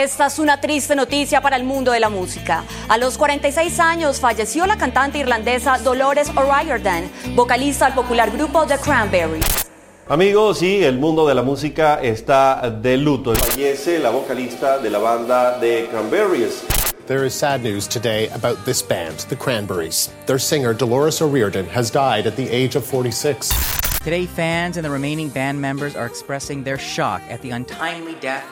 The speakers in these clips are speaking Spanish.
Esta es una triste noticia para el mundo de la música. A los 46 años falleció la cantante irlandesa Dolores O'Riordan, vocalista del popular grupo The Cranberries. Amigos, sí, el mundo de la música está de luto. Fallece la vocalista de la banda The Cranberries. There is sad news today about this band, the Cranberries. Their singer, Dolores O'Riordan, has died at the age of 46. Today, fans and the remaining band members are expressing their shock at the untimely death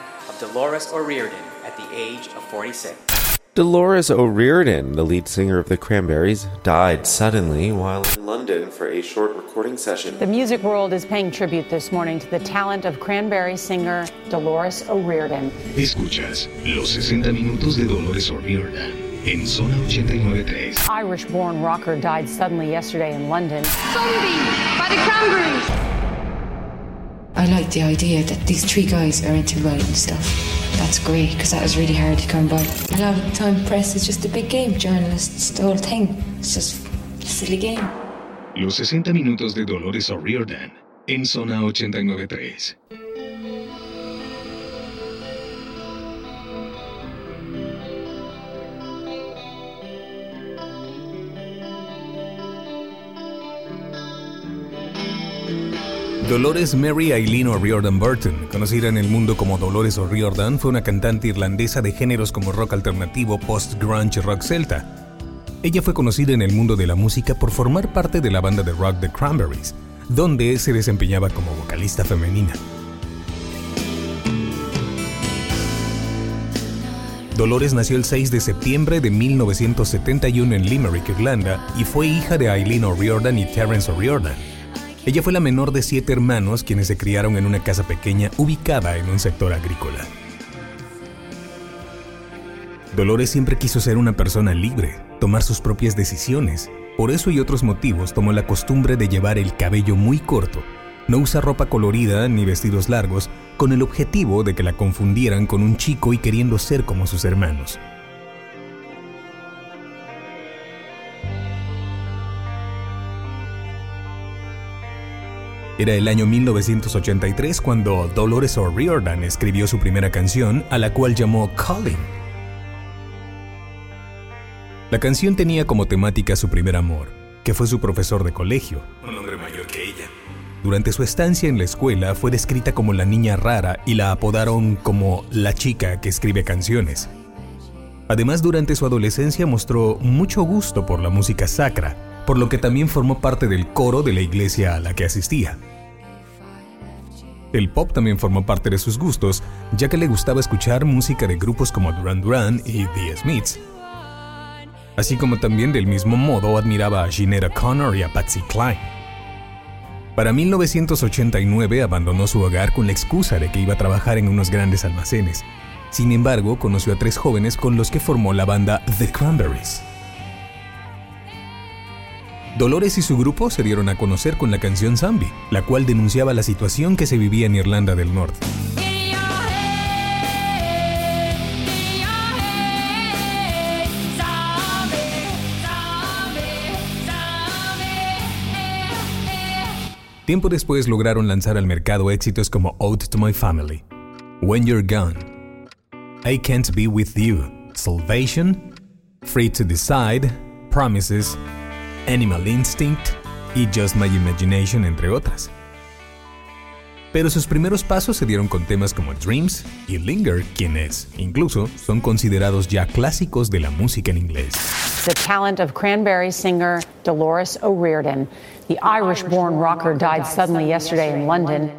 Dolores O'Riordan at the age of 46. Dolores O'Riordan, the lead singer of the Cranberries, died suddenly while in London for a short recording session. The music world is paying tribute this morning to the talent of Cranberry singer Dolores O'Riordan. Escuchas los 60 minutos de Dolores O'Riordan en Zona 89.3. Irish-born rocker died suddenly yesterday in London. Zombie by the Cranberries. I like the idea that these three guys are into writing stuff. That's great because that was really hard to come by. A lot of the time, press is just a big game. Journalists, the whole thing. It's just a silly game. Los 60 minutos de Dolores O'Riordan en Zona 89.3. Dolores Mary Eileen O'Riordan Burton, conocida en el mundo como Dolores O'Riordan, fue una cantante irlandesa de géneros como rock alternativo, post-grunge y rock celta. Ella fue conocida en el mundo de la música por formar parte de la banda de rock The Cranberries, donde se desempeñaba como vocalista femenina. Dolores nació el 6 de septiembre de 1971 en Limerick, Irlanda, y fue hija de Eileen O'Riordan y Terence O'Riordan. Ella fue la menor de siete hermanos quienes se criaron en una casa pequeña ubicada en un sector agrícola. Dolores siempre quiso ser una persona libre, tomar sus propias decisiones. Por eso y otros motivos tomó la costumbre de llevar el cabello muy corto, no usa ropa colorida ni vestidos largos, con el objetivo de que la confundieran con un chico y queriendo ser como sus hermanos. Era el año 1983 cuando Dolores O'Riordan escribió su primera canción, a la cual llamó Calling. La canción tenía como temática su primer amor, que fue su profesor de colegio, un hombre mayor que ella. Durante su estancia en la escuela fue descrita como la niña rara y la apodaron como la chica que escribe canciones. Además, durante su adolescencia mostró mucho gusto por la música sacra, por lo que también formó parte del coro de la iglesia a la que asistía. El pop también formó parte de sus gustos, ya que le gustaba escuchar música de grupos como Duran Duran y The Smiths. Así como también del mismo modo admiraba a Sinead O'Connor y a Patsy Cline. Para 1989 abandonó su hogar con la excusa de que iba a trabajar en unos grandes almacenes. Sin embargo, conoció a tres jóvenes con los que formó la banda The Cranberries. Dolores y su grupo se dieron a conocer con la canción Zombie, la cual denunciaba la situación que se vivía en Irlanda del Norte. Tiempo después lograron lanzar al mercado éxitos como Ode to My Family, When You're Gone, I Can't Be With You, Salvation, Free to Decide, Promises, Animal Instinct y Just My Imagination, entre otras. Pero sus primeros pasos se dieron con temas como Dreams y Linger, quienes, incluso, son considerados ya clásicos de la música en inglés. The talent of Cranberry singer Dolores O'Riordan. The Irish-born rocker died suddenly yesterday in London.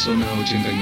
En Zona 893.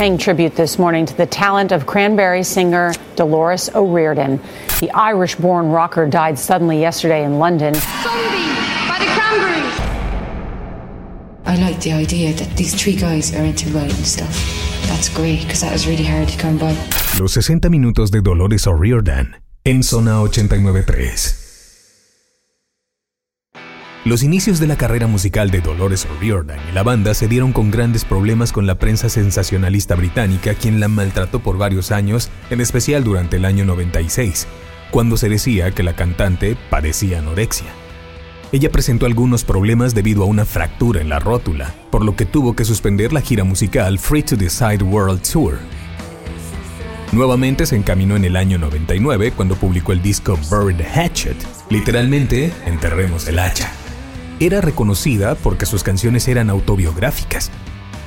Paying tribute this morning to the talent of Cranberry singer Dolores O'Riordan. The Irish born rocker died suddenly yesterday in London. by the Cranberries. I like the idea that these three guys are into writing stuff. That's great because that was really hard to come by. Los 60 minutos de Dolores O'Riordan en Zona 893. Los inicios de la carrera musical de Dolores O'Riordan y la banda se dieron con grandes problemas con la prensa sensacionalista británica, quien la maltrató por varios años, en especial durante el año 96, cuando se decía que la cantante padecía anorexia. Ella presentó algunos problemas debido a una fractura en la rótula, por lo que tuvo que suspender la gira musical Free to Decide World Tour. Nuevamente se encaminó en el año 99 cuando publicó el disco the Hatchet, literalmente Enterremos el hacha era reconocida porque sus canciones eran autobiográficas.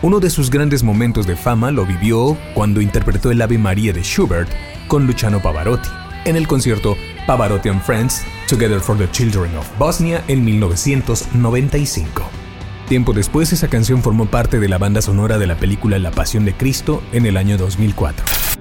Uno de sus grandes momentos de fama lo vivió cuando interpretó el Ave María de Schubert con Luciano Pavarotti en el concierto Pavarotti and Friends Together for the Children of Bosnia en 1995. Tiempo después esa canción formó parte de la banda sonora de la película La Pasión de Cristo en el año 2004.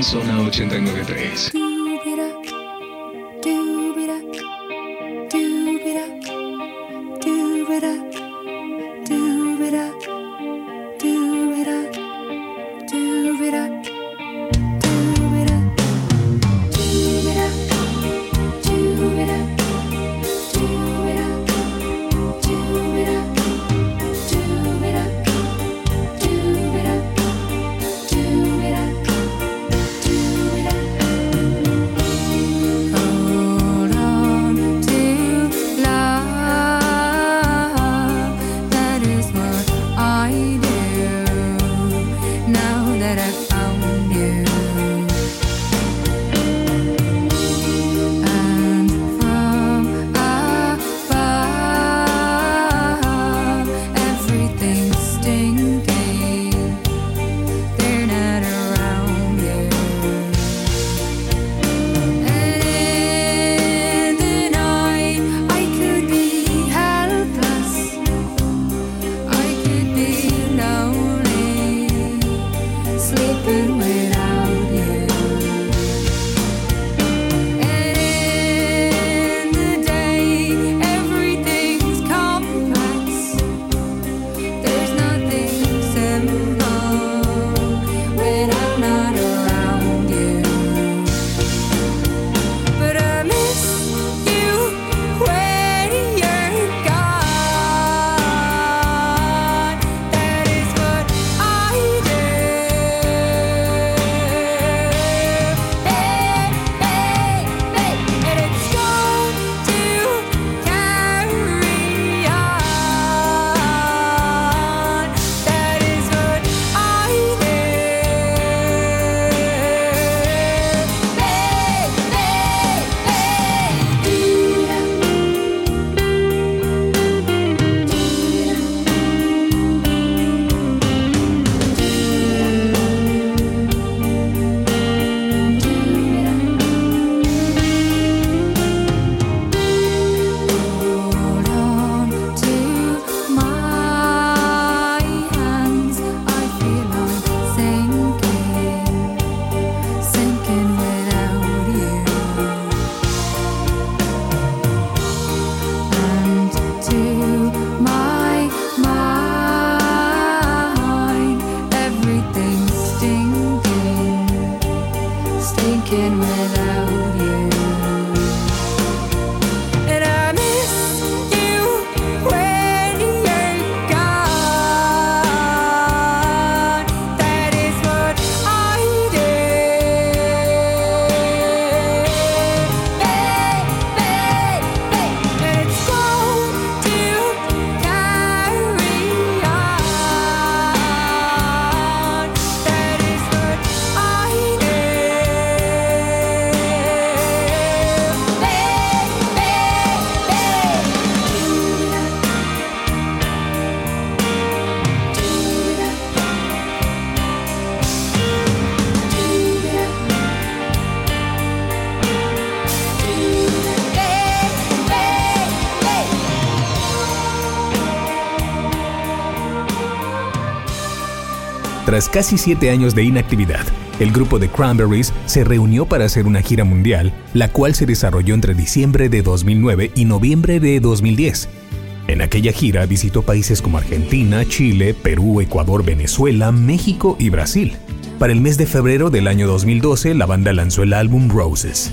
En zona 893. Tras casi siete años de inactividad, el grupo de Cranberries se reunió para hacer una gira mundial, la cual se desarrolló entre diciembre de 2009 y noviembre de 2010. En aquella gira visitó países como Argentina, Chile, Perú, Ecuador, Venezuela, México y Brasil. Para el mes de febrero del año 2012, la banda lanzó el álbum Roses.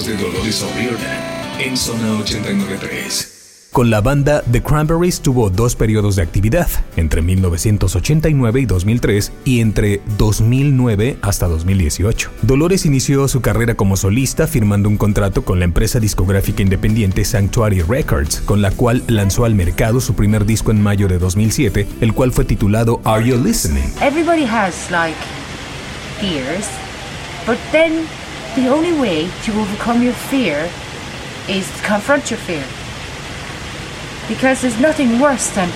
60 minutos de Dolores O'Riordan en Zona 893. Con la banda, The Cranberries tuvo dos periodos de actividad, entre 1989 y 2003 y entre 2009 hasta 2018. Dolores inició su carrera como solista firmando un contrato con la empresa discográfica independiente Sanctuary Records, con la cual lanzó al mercado su primer disco en mayo de 2007, el cual fue titulado Are You Listening? Everybody has like fears, but then the only way to overcome your fear is to confront your fear. Because there's nothing worse than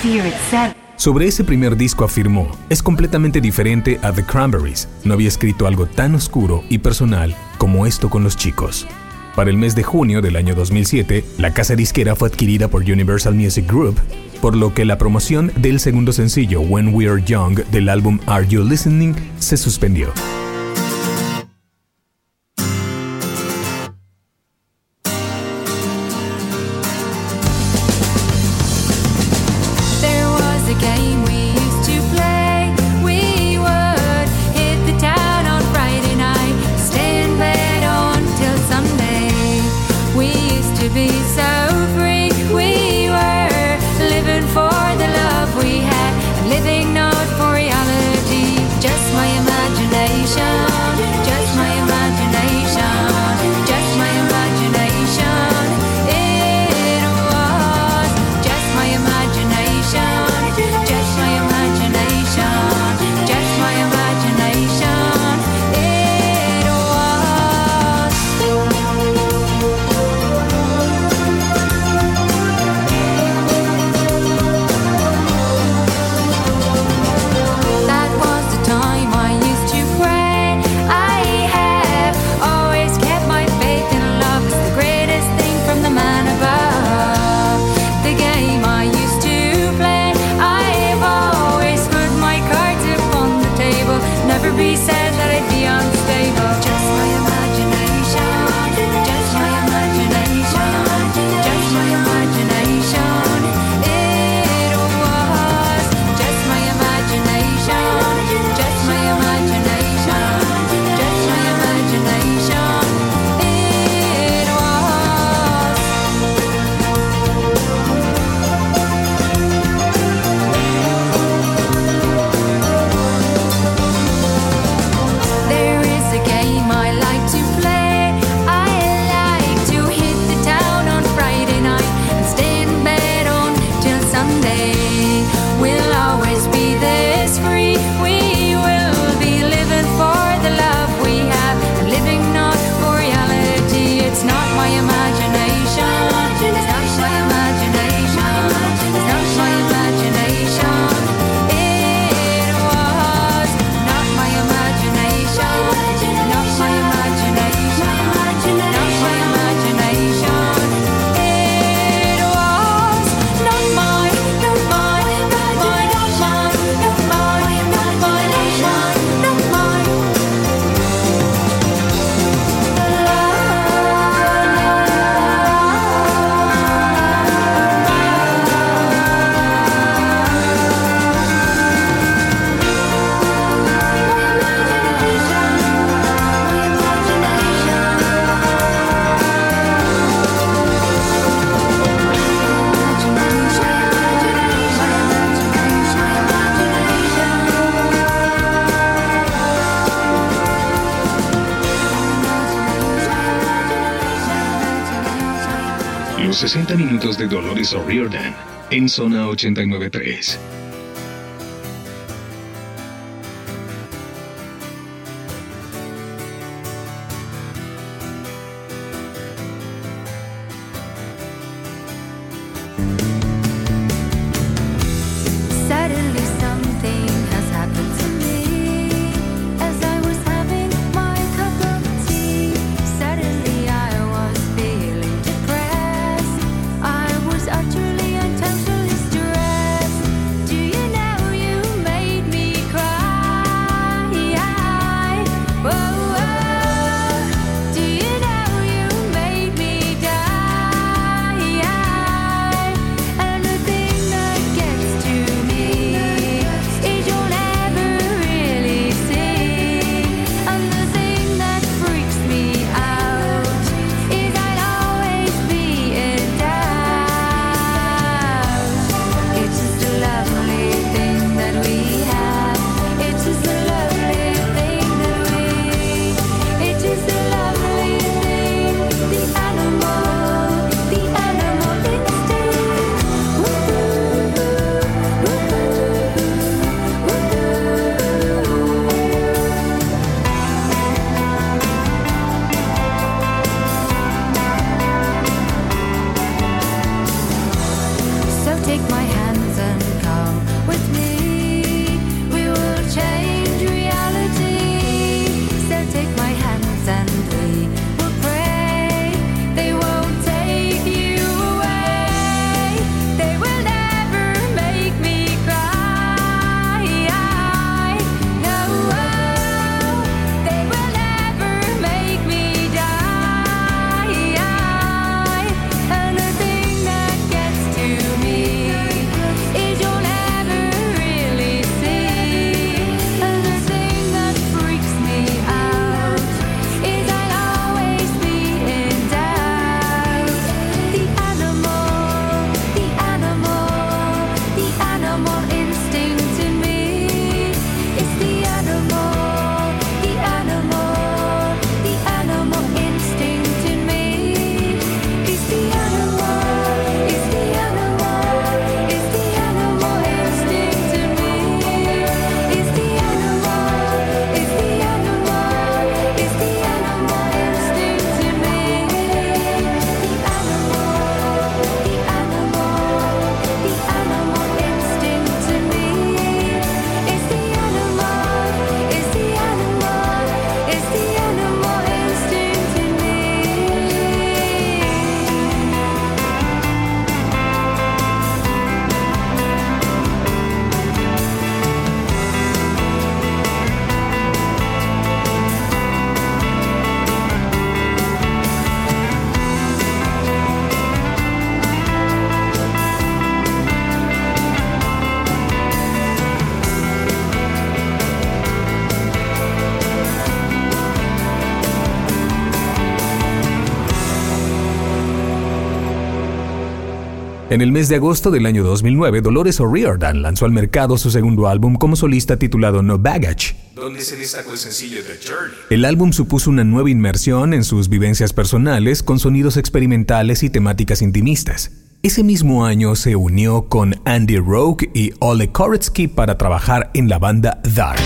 fear itself. Sobre ese primer disco afirmó, es completamente diferente a The Cranberries. No había escrito algo tan oscuro y personal como esto con los chicos. Para el mes de junio del año 2007, la casa disquera fue adquirida por Universal Music Group, por lo que la promoción del segundo sencillo When We Are Young del álbum Are You Listening se suspendió. 60 minutos de Dolores O'Riordan en zona 893. En el mes de agosto del año 2009, Dolores O'Riordan lanzó al mercado su segundo álbum como solista titulado No Baggage, donde se destacó el sencillo The Journey. El álbum supuso una nueva inmersión en sus vivencias personales con sonidos experimentales y temáticas intimistas. Ese mismo año se unió con Andy Rogue y Ole Koretsky para trabajar en la banda Dark.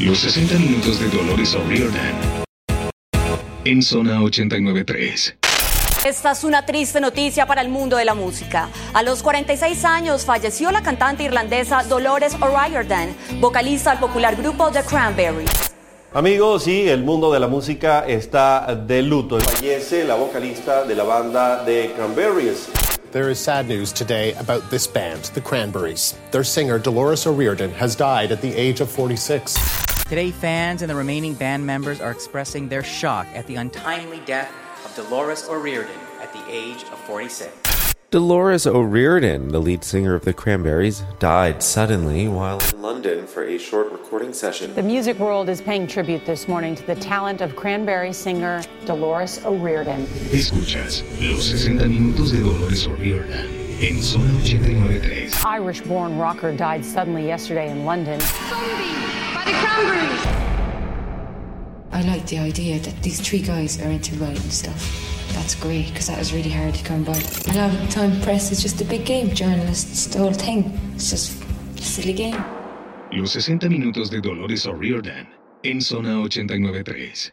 Los 60 minutos de Dolores O'Riordan. En zona 893. Esta es una triste noticia para el mundo de la música. A los 46 años falleció la cantante irlandesa Dolores O'Riordan, vocalista del popular grupo The Cranberries. Amigos, sí, el mundo de la música está de luto. Fallece la vocalista de la banda The Cranberries. There is sad news today about this band, the Cranberries. Their singer, Dolores O'Riordan, has died at the age of 46. Today, fans and the remaining band members are expressing their shock at the untimely death of Dolores O'Riordan at the age of 46. Dolores O'Riordan, the lead singer of the Cranberries, died suddenly while in London for a short recording session. The music world is paying tribute this morning to the talent of Cranberry singer Dolores O'Riordan. Escuchas los 60 minutos de Dolores O'Riordan. En zona 893. Irish born rocker died suddenly yesterday in London. By the Cranberries. I like the idea that these three guys are into writing stuff. That's great because that was really hard to come by. A lot of the time, press is just a big game. Journalists, the whole thing. It's just a silly game. Los 60 minutos de Dolores O'Riordan. En zona 893.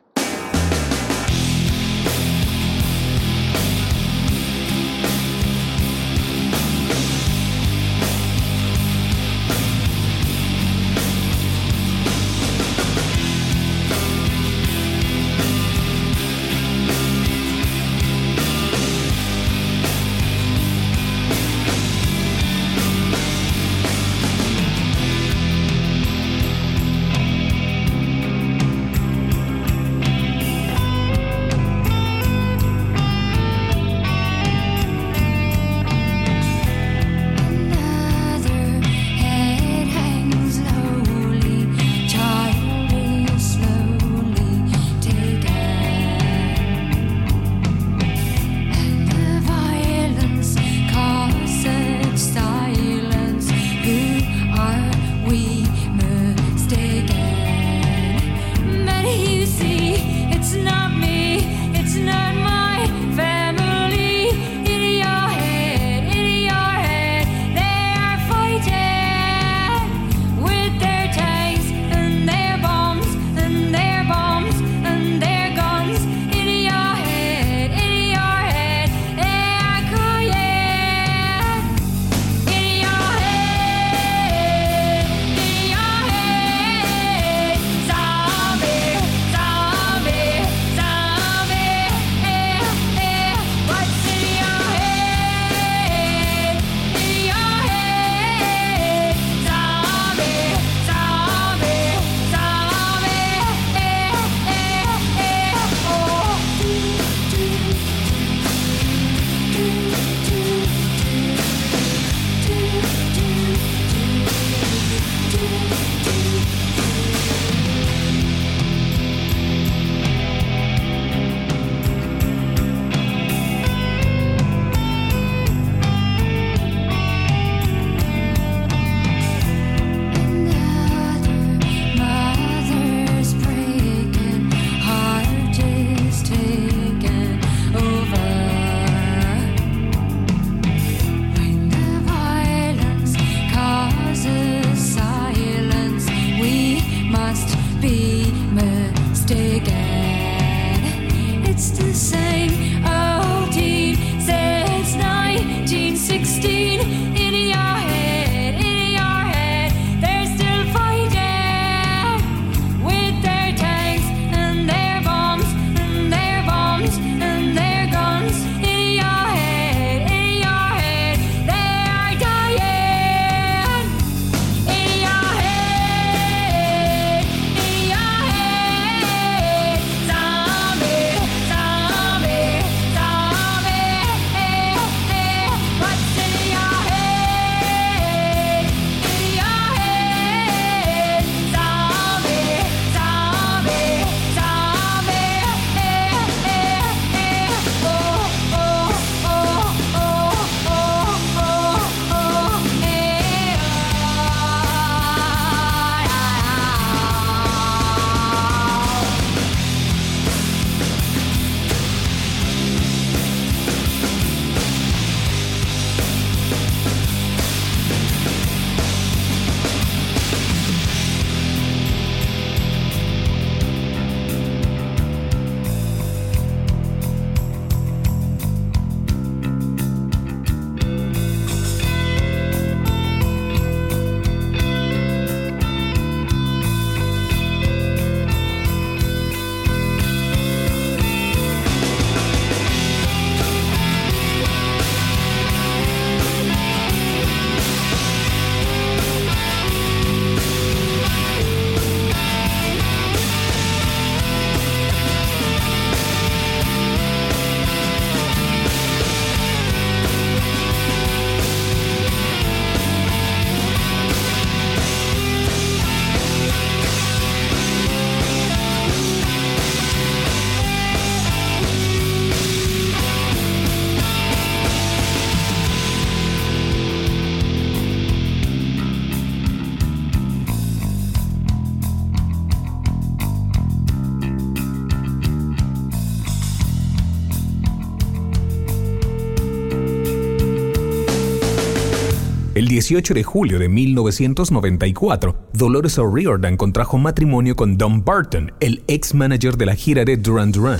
El 18 de julio de 1994, Dolores O'Riordan contrajo matrimonio con Don Barton, el ex manager de la gira de Duran Duran.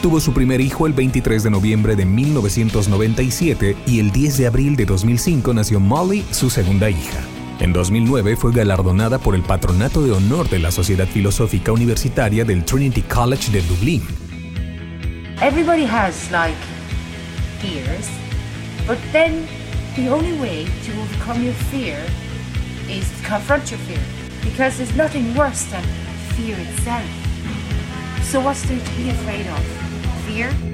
Tuvo su primer hijo el 23 de noviembre de 1997 y el 10 de abril de 2005 nació Molly, su segunda hija. En 2009 fue galardonada por el Patronato de Honor de la Sociedad Filosófica Universitaria del Trinity College de Dublín. Everybody has like fears, but then the only way to overcome your fear is to confront your fear because there's nothing worse than fear itself. So what's there to be afraid of? Fear?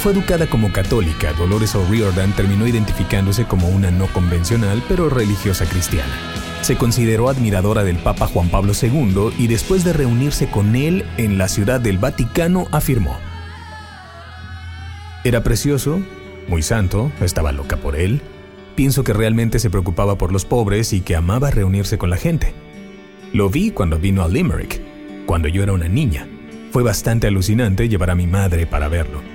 Fue educada como católica, Dolores O'Riordan terminó identificándose como una no convencional pero religiosa cristiana. Se consideró admiradora del Papa Juan Pablo II y después de reunirse con él en la ciudad del Vaticano afirmó, Era precioso, muy santo, estaba loca por él, pienso que realmente se preocupaba por los pobres y que amaba reunirse con la gente. Lo vi cuando vino a Limerick, cuando yo era una niña. Fue bastante alucinante llevar a mi madre para verlo.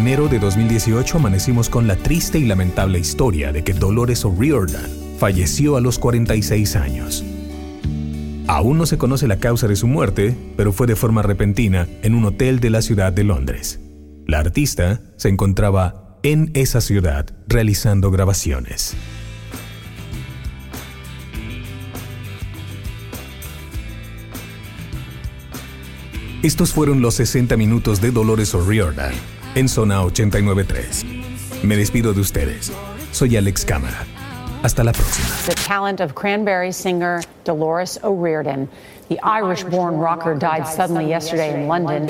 enero de 2018 amanecimos con la triste y lamentable historia de que Dolores O'Riordan falleció a los 46 años. Aún no se conoce la causa de su muerte, pero fue de forma repentina en un hotel de la ciudad de Londres. La artista se encontraba en esa ciudad realizando grabaciones. Estos fueron los 60 minutos de Dolores O'Riordan, en Zona 89.3. Me despido de ustedes. Soy Alex Cámara. Hasta la próxima. The talent of cranberry singer Dolores O'Riordan. The Irish-born rocker died suddenly yesterday in London.